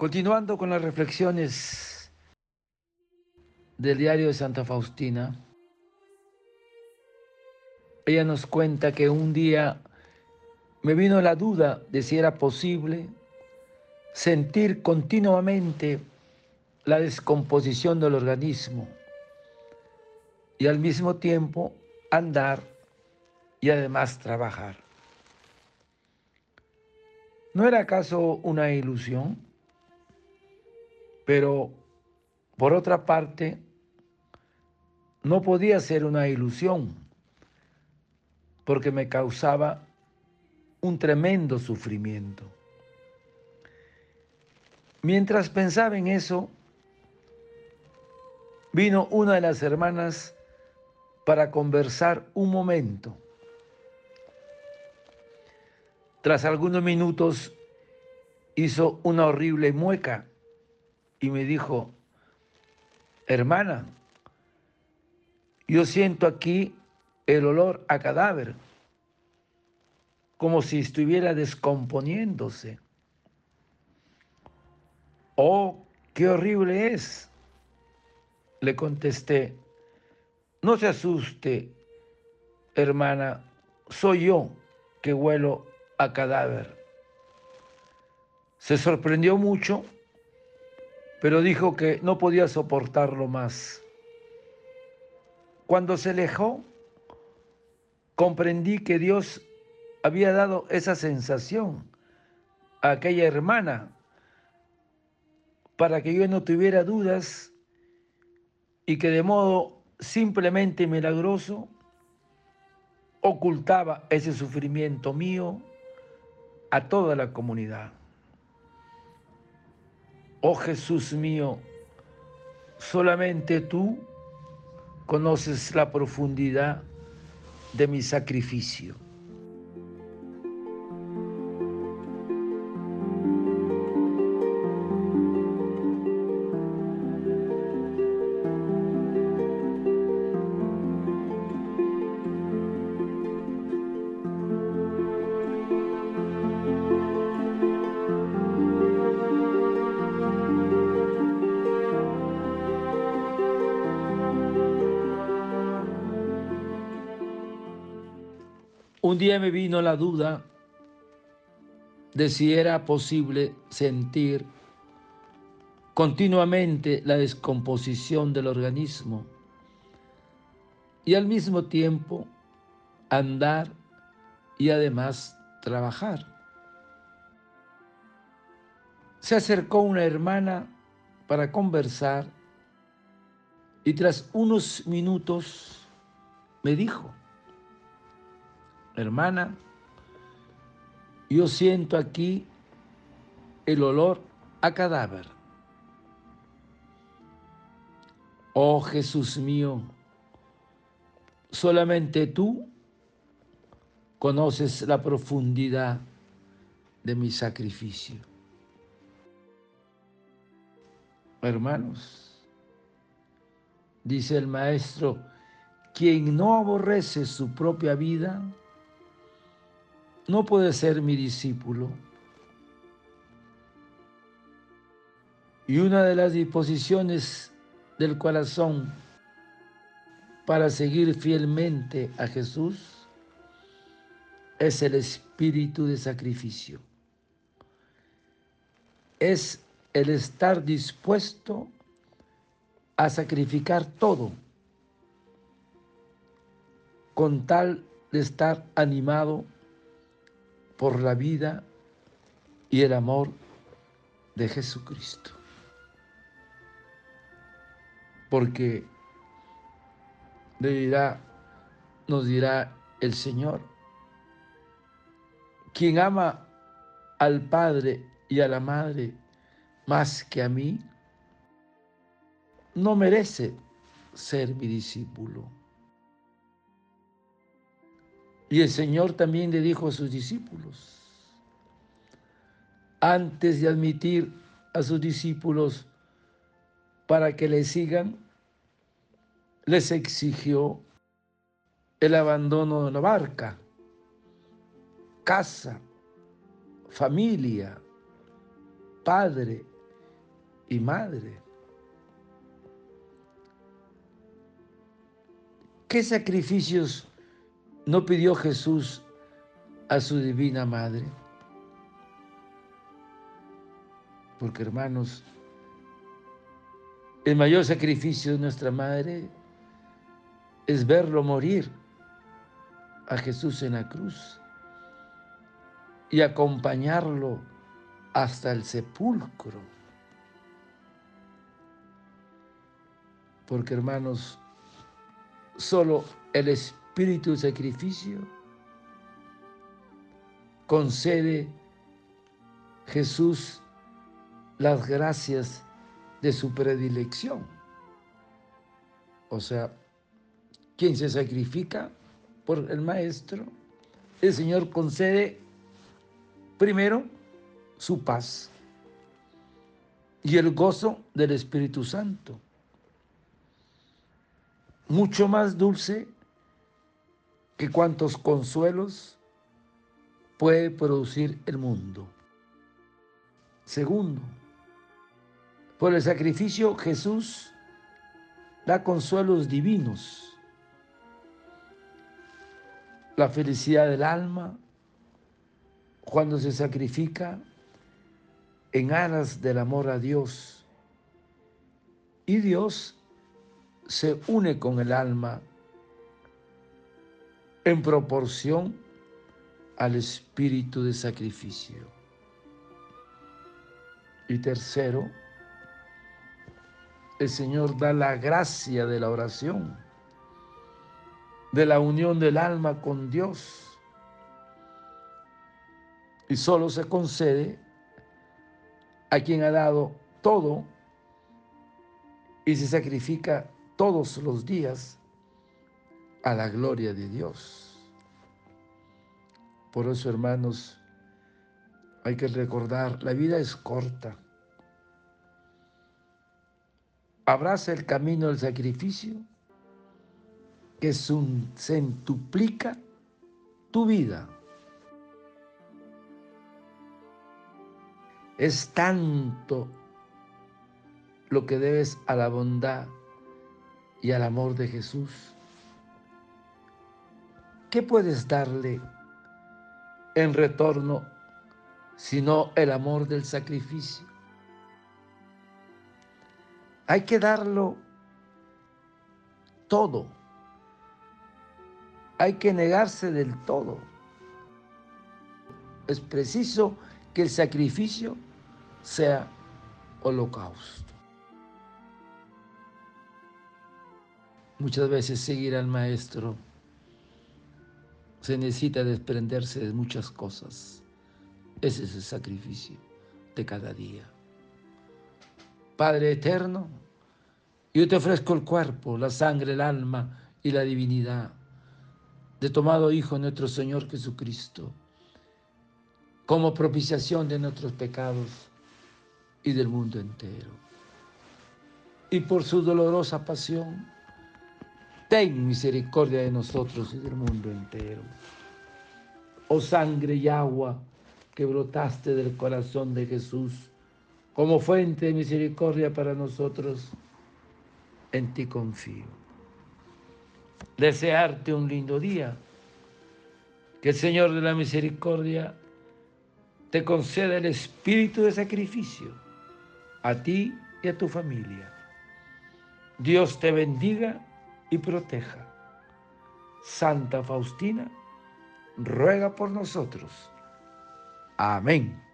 Continuando con las reflexiones del diario de Santa Faustina, ella nos cuenta que un día me vino la duda de si era posible sentir continuamente la descomposición del organismo y al mismo tiempo andar y además trabajar. ¿No era acaso una ilusión? Pero, por otra parte, no podía ser una ilusión, porque me causaba un tremendo sufrimiento. Mientras pensaba en eso, vino una de las hermanas para conversar un momento. Tras algunos minutos hizo una horrible mueca y me dijo, hermana, yo siento aquí el olor a cadáver, como si estuviera descomponiéndose. Oh, qué horrible es. Le contesté, no se asuste, hermana, soy yo que huelo a cadáver. Se sorprendió mucho pero dijo que no podía soportarlo más. Cuando se alejó, comprendí que Dios había dado esa sensación a aquella hermana para que yo no tuviera dudas y que de modo simplemente milagroso ocultaba ese sufrimiento mío a toda la comunidad. Oh Jesús mío, solamente tú conoces la profundidad de mi sacrificio. Un día me vino la duda de si era posible sentir continuamente la descomposición del organismo y al mismo tiempo andar y además trabajar. Se acercó una hermana para conversar y tras unos minutos me dijo, hermana, yo siento aquí el olor a cadáver. Oh Jesús mío, solamente tú conoces la profundidad de mi sacrificio. Hermanos, dice el maestro, quien no aborrece su propia vida, no puede ser mi discípulo. Y una de las disposiciones del corazón para seguir fielmente a Jesús es el espíritu de sacrificio. Es el estar dispuesto a sacrificar todo con tal de estar animado por la vida y el amor de Jesucristo. Porque le nos dirá el Señor, quien ama al Padre y a la Madre más que a mí, no merece ser mi discípulo. Y el Señor también le dijo a sus discípulos, antes de admitir a sus discípulos para que le sigan, les exigió el abandono de la barca, casa, familia, padre, y madre. ¿Qué sacrificios no pidió Jesús a su divina madre? Porque hermanos, el mayor sacrificio de nuestra madre es verlo morir a Jesús en la cruz y acompañarlo hasta el sepulcro. Porque hermanos, solo el espíritu de sacrificio concede Jesús las gracias de su predilección. O sea, quien se sacrifica por el Maestro, el Señor concede primero su paz y el gozo del Espíritu Santo, mucho más dulce que cuantos consuelos puede producir el mundo. Segundo, por el sacrificio Jesús da consuelos divinos, la felicidad del alma cuando se sacrifica en aras del amor a Dios. Y Dios se une con el alma en proporción al espíritu de sacrificio. Y tercero, el Señor da la gracia de la oración, de la unión del alma con Dios. Y solo se concede a quien ha dado todo y se sacrifica todos los días a la gloria de Dios. Por eso, hermanos, hay que recordar, la vida es corta abraza el camino del sacrificio que centuplica tu vida. Es tanto lo que debes a la bondad y al amor de Jesús. ¿Qué puedes darle en retorno sino el amor del sacrificio? Hay que darlo todo. Hay que negarse del todo. Es preciso que el sacrificio sea holocausto. Muchas veces seguir al maestro se necesita desprenderse de muchas cosas. Ese es el sacrificio de cada día. Padre eterno, yo te ofrezco el cuerpo, la sangre, el alma y la divinidad de tomado Hijo nuestro Señor Jesucristo, como propiciación de nuestros pecados y del mundo entero. Y por su dolorosa pasión, ten misericordia de nosotros y del mundo entero. Oh sangre y agua que brotaste del corazón de Jesús, como fuente de misericordia para nosotros, en ti confío. Desearte un lindo día, que el Señor de la Misericordia te conceda el espíritu de sacrificio a ti y a tu familia. Dios te bendiga y proteja. Santa Faustina, ruega por nosotros. Amén.